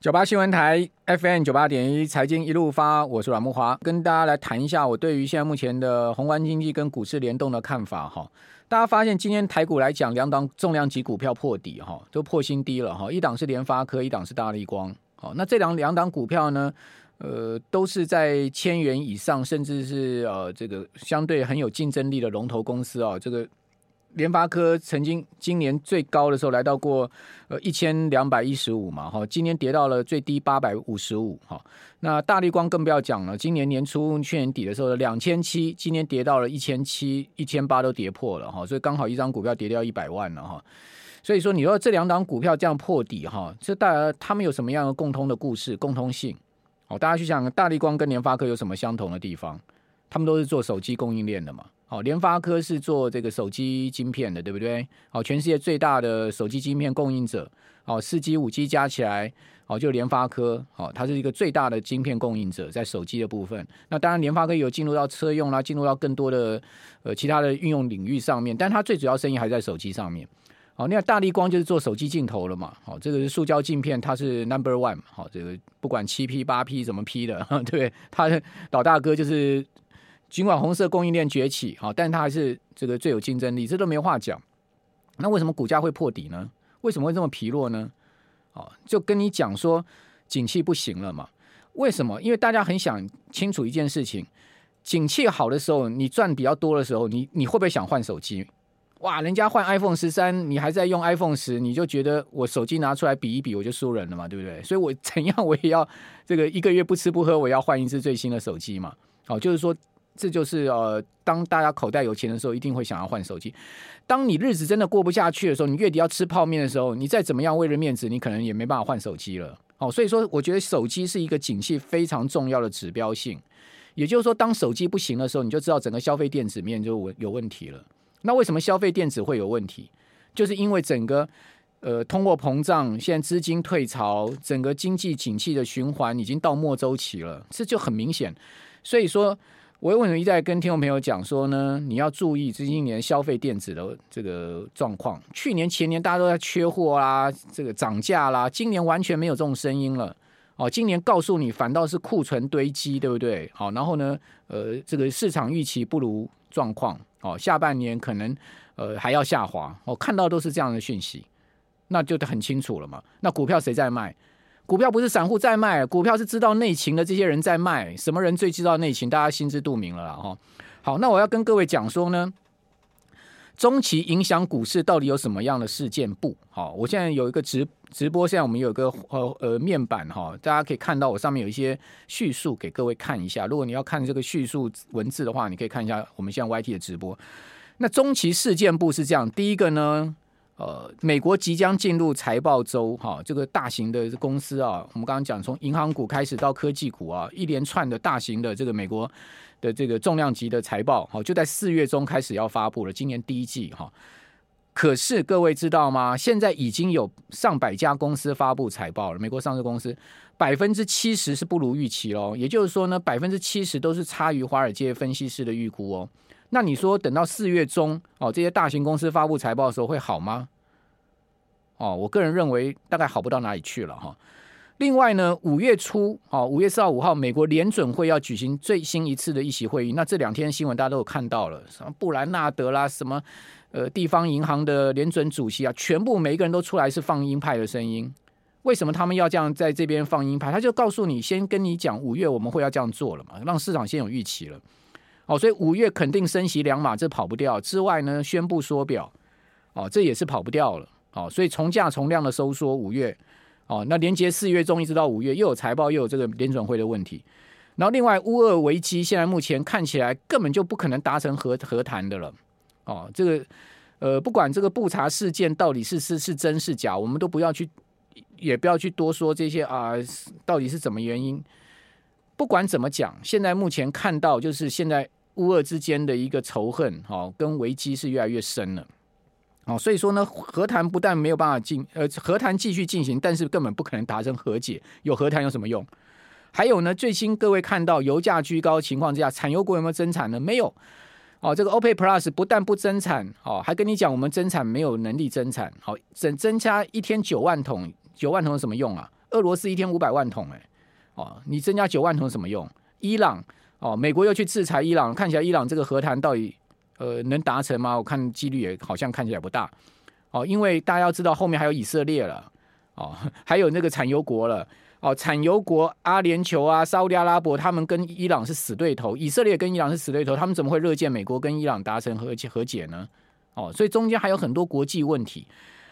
九八新闻台 FM 九八点一财经一路发，我是阮木华，跟大家来谈一下我对于现在目前的宏观经济跟股市联动的看法哈。大家发现今天台股来讲，两档重量级股票破底哈，都破新低了哈。一档是联发科，一档是大立光。好，那这两两档股票呢，呃，都是在千元以上，甚至是呃这个相对很有竞争力的龙头公司啊，这个。联发科曾经今年最高的时候来到过呃一千两百一十五嘛，哈，今年跌到了最低八百五十五，哈。那大立光更不要讲了，今年年初去年底的时候两千七，今年跌到了一千七、一千八都跌破了哈，所以刚好一张股票跌掉一百万了哈。所以说你说这两档股票这样破底哈，这大他们有什么样的共通的故事、共通性？哦，大家去想大立光跟联发科有什么相同的地方？他们都是做手机供应链的嘛。好，联发科是做这个手机晶片的，对不对？好，全世界最大的手机晶片供应者，好，四 G、五 G 加起来，好，就联发科，好，它是一个最大的晶片供应者，在手机的部分。那当然，联发科有进入到车用啦，进入到更多的呃其他的运用领域上面，但它最主要生意还在手机上面。好，那大力光就是做手机镜头了嘛。好，这个是塑胶镜片，它是 Number One。好，这个不管七 P、八 P 怎么 P 的，对 不对？它老大哥就是。尽管红色供应链崛起，好，但它还是这个最有竞争力，这都没话讲。那为什么股价会破底呢？为什么会这么疲弱呢？哦，就跟你讲说，景气不行了嘛。为什么？因为大家很想清楚一件事情：景气好的时候，你赚比较多的时候，你你会不会想换手机？哇，人家换 iPhone 十三，你还在用 iPhone 十，你就觉得我手机拿出来比一比，我就输人了嘛，对不对？所以我 怎样我也要这个一个月不吃不喝，我要换一支最新的手机嘛。好，就是说。这就是呃，当大家口袋有钱的时候，一定会想要换手机。当你日子真的过不下去的时候，你月底要吃泡面的时候，你再怎么样为了面子，你可能也没办法换手机了。哦，所以说，我觉得手机是一个景气非常重要的指标性。也就是说，当手机不行的时候，你就知道整个消费电子面就有问题了。那为什么消费电子会有问题？就是因为整个呃通货膨胀，现在资金退潮，整个经济景气的循环已经到末周期了，这就很明显。所以说。我为什么一再跟听众朋友讲说呢？你要注意这今年消费电子的这个状况。去年前年大家都在缺货啦，这个涨价啦，今年完全没有这种声音了。哦，今年告诉你反倒是库存堆积，对不对？好，然后呢，呃，这个市场预期不如状况。哦，下半年可能呃还要下滑。我看到都是这样的讯息，那就很清楚了嘛。那股票谁在卖？股票不是散户在卖，股票是知道内情的这些人在卖。什么人最知道内情？大家心知肚明了哈。好，那我要跟各位讲说呢，中期影响股市到底有什么样的事件不？好，我现在有一个直直播，现在我们有一个呃呃面板哈，大家可以看到我上面有一些叙述给各位看一下。如果你要看这个叙述文字的话，你可以看一下我们现在 YT 的直播。那中期事件部是这样，第一个呢。呃，美国即将进入财报周，哈，这个大型的公司啊，我们刚刚讲从银行股开始到科技股啊，一连串的大型的这个美国的这个重量级的财报，好，就在四月中开始要发布了，今年第一季哈。可是各位知道吗？现在已经有上百家公司发布财报了，美国上市公司百分之七十是不如预期喽，也就是说呢，百分之七十都是差于华尔街分析师的预估哦。那你说等到四月中哦，这些大型公司发布财报的时候会好吗？哦，我个人认为大概好不到哪里去了哈。另外呢，五月初哦，五月四号、五号，美国联准会要举行最新一次的议席会议。那这两天新闻大家都有看到了，什么布兰纳德啦，什么呃地方银行的联准主席啊，全部每一个人都出来是放鹰派的声音。为什么他们要这样在这边放鹰派？他就告诉你，先跟你讲五月我们会要这样做了嘛，让市场先有预期了。哦，所以五月肯定升息两码，这跑不掉。之外呢，宣布缩表，哦，这也是跑不掉了。哦，所以从价从量的收缩，五月，哦，那连接四月中一直到五月，又有财报，又有这个联准会的问题。然后另外，乌俄危机现在目前看起来根本就不可能达成和和谈的了。哦，这个呃，不管这个布查事件到底是是是真是假，我们都不要去，也不要去多说这些啊，到底是怎么原因。不管怎么讲，现在目前看到就是现在。乌俄之间的一个仇恨，哈，跟危机是越来越深了，哦，所以说呢，和谈不但没有办法进，呃，和谈继续进行，但是根本不可能达成和解。有和谈有什么用？还有呢，最新各位看到油价居高情况之下，产油国有没有增产呢？没有。哦，这个 OPEC Plus 不但不增产，哦，还跟你讲我们增产没有能力增产，好，增增加一天九万桶，九万桶有什么用啊？俄罗斯一天五百万桶，哎，哦，你增加九万桶有什么用？伊朗哦，美国又去制裁伊朗，看起来伊朗这个和谈到底呃能达成吗？我看几率也好像看起来不大哦，因为大家要知道后面还有以色列了哦，还有那个产油国了哦，产油国阿联酋啊、沙乌地阿拉伯，他们跟伊朗是死对头，以色列跟伊朗是死对头，他们怎么会乐见美国跟伊朗达成和解和解呢？哦，所以中间还有很多国际问题。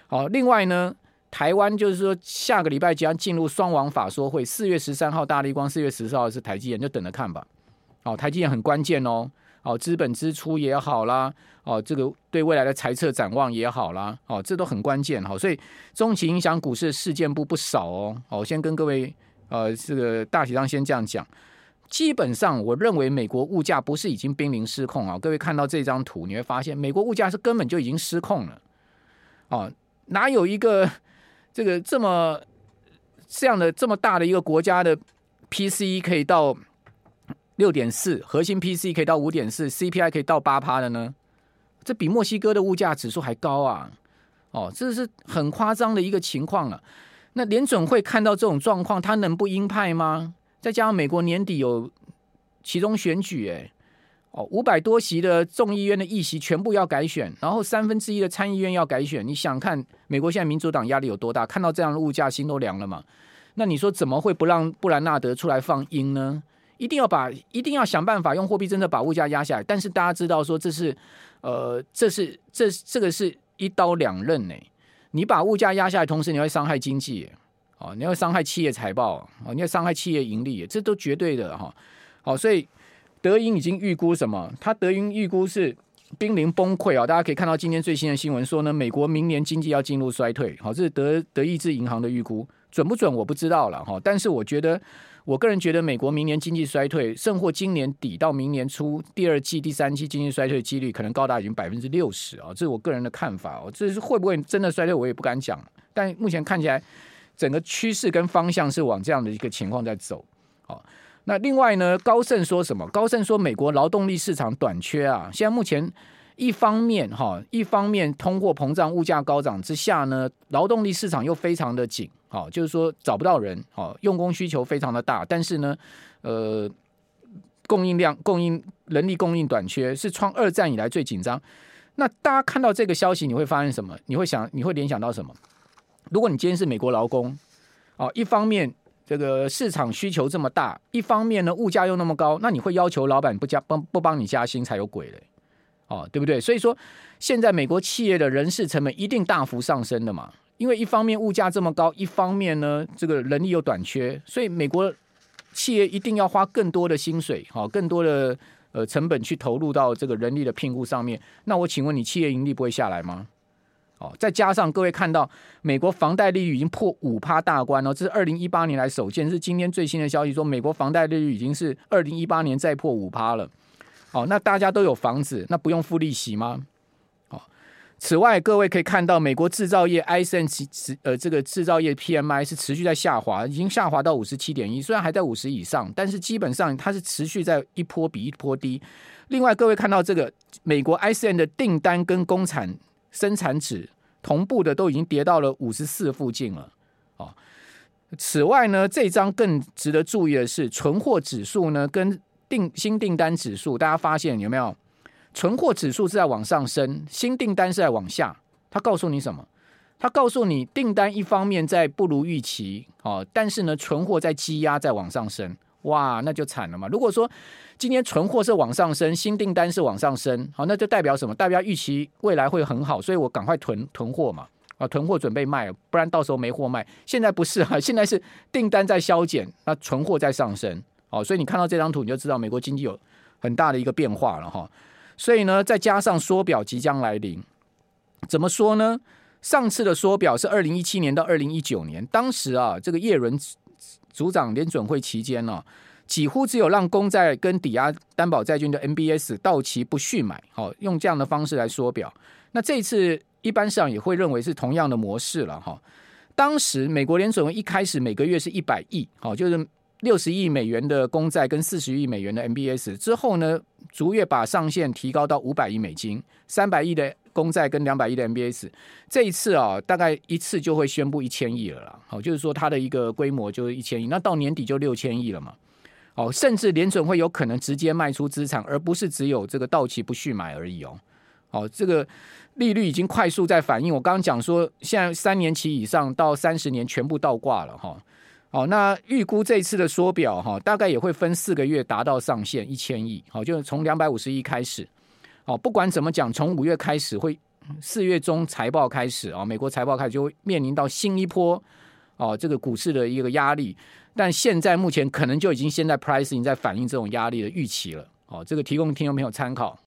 哦，另外呢，台湾就是说下个礼拜即将进入双王法说会，四月十三号大立光，四月十四号是台积电，就等着看吧。哦，台积电很关键哦。哦，资本支出也好啦，哦，这个对未来的财策展望也好啦，哦，这都很关键哈。所以中期影响股市的事件不不少哦。哦，先跟各位呃这个大体上先这样讲，基本上我认为美国物价不是已经濒临失控啊。各位看到这张图，你会发现美国物价是根本就已经失控了。哦。哪有一个这个这么这样的这么大的一个国家的 PCE 可以到六点四，核心 P C 可以到五点四，CPI 可以到八趴的呢？这比墨西哥的物价指数还高啊！哦，这是很夸张的一个情况了。那联准会看到这种状况，他能不鹰派吗？再加上美国年底有其中选举，哎。哦，五百多席的众议院的议席全部要改选，然后三分之一的参议院要改选。你想看美国现在民主党压力有多大？看到这样的物价，心都凉了嘛？那你说怎么会不让布兰纳德出来放鹰呢？一定要把，一定要想办法用货币政策把物价压下来。但是大家知道说这是，呃，这是这这个是一刀两刃呢。你把物价压下来，同时你会伤害经济，哦，你会伤害企业财报，哦，你会伤害企业盈利，这都绝对的哈。好，所以。德银已经预估什么？他德银预估是濒临崩溃啊！大家可以看到今天最新的新闻说呢，美国明年经济要进入衰退。好，这是德德意志银行的预估，准不准我不知道了哈。但是我觉得，我个人觉得美国明年经济衰退，甚或今年底到明年初第二季、第三季经济衰退的几率可能高达已经百分之六十啊！这是我个人的看法哦。这是会不会真的衰退，我也不敢讲。但目前看起来，整个趋势跟方向是往这样的一个情况在走。好。那另外呢，高盛说什么？高盛说美国劳动力市场短缺啊，现在目前一方面哈，一方面通货膨胀、物价高涨之下呢，劳动力市场又非常的紧，好，就是说找不到人，好，用工需求非常的大，但是呢，呃，供应量、供应人力供应短缺是创二战以来最紧张。那大家看到这个消息，你会发现什么？你会想，你会联想到什么？如果你今天是美国劳工，哦，一方面。这个市场需求这么大，一方面呢，物价又那么高，那你会要求老板不加帮不帮你加薪才有鬼嘞，哦，对不对？所以说，现在美国企业的人事成本一定大幅上升的嘛，因为一方面物价这么高，一方面呢，这个人力又短缺，所以美国企业一定要花更多的薪水，好，更多的呃成本去投入到这个人力的聘雇上面。那我请问你，企业盈利不会下来吗？哦，再加上各位看到美国房贷利率已经破五趴大关了，这是二零一八年来首见，是今天最新的消息说美国房贷利率已经是二零一八年再破五趴了。哦，那大家都有房子，那不用付利息吗？哦，此外各位可以看到美国制造业 ISM 呃这个制造业 PMI 是持续在下滑，已经下滑到五十七点一，虽然还在五十以上，但是基本上它是持续在一波比一波低。另外各位看到这个美国 ISM 的订单跟工厂。生产值同步的都已经跌到了五十四附近了，哦。此外呢，这张更值得注意的是，存货指数呢跟订新订单指数，大家发现有没有？存货指数是在往上升，新订单是在往下。它告诉你什么？它告诉你订单一方面在不如预期，哦，但是呢，存货在积压，在往上升。哇，那就惨了嘛！如果说今天存货是往上升，新订单是往上升，好，那就代表什么？代表预期未来会很好，所以我赶快囤囤货嘛，啊，囤货准备卖，不然到时候没货卖。现在不是啊，现在是订单在削减，那存货在上升，哦，所以你看到这张图，你就知道美国经济有很大的一个变化了哈。所以呢，再加上缩表即将来临，怎么说呢？上次的缩表是二零一七年到二零一九年，当时啊，这个叶伦。组长联准会期间呢，几乎只有让公债跟抵押担保债券的 MBS 到期不续买，好，用这样的方式来缩表。那这次一般市场也会认为是同样的模式了哈。当时美国联准会一开始每个月是一百亿，好，就是六十亿美元的公债跟四十亿美元的 MBS，之后呢，逐月把上限提高到五百亿美金，三百亿的公债跟两百亿的 MBS，这一次啊，大概一次就会宣布一千亿了啦。好，就是说它的一个规模就是一千亿，那到年底就六千亿了嘛。哦，甚至联准会有可能直接卖出资产，而不是只有这个到期不续买而已哦。哦，这个利率已经快速在反应。我刚刚讲说，现在三年期以上到三十年全部倒挂了哈。好那预估这次的缩表哈，大概也会分四个月达到上限一千亿。好，就是从两百五十亿开始。哦，不管怎么讲，从五月开始会四月中财报开始啊，美国财报开始就会面临到新一波哦，这个股市的一个压力。但现在目前可能就已经现在 pricing 在反映这种压力的预期了。哦，这个提供听众朋友参考。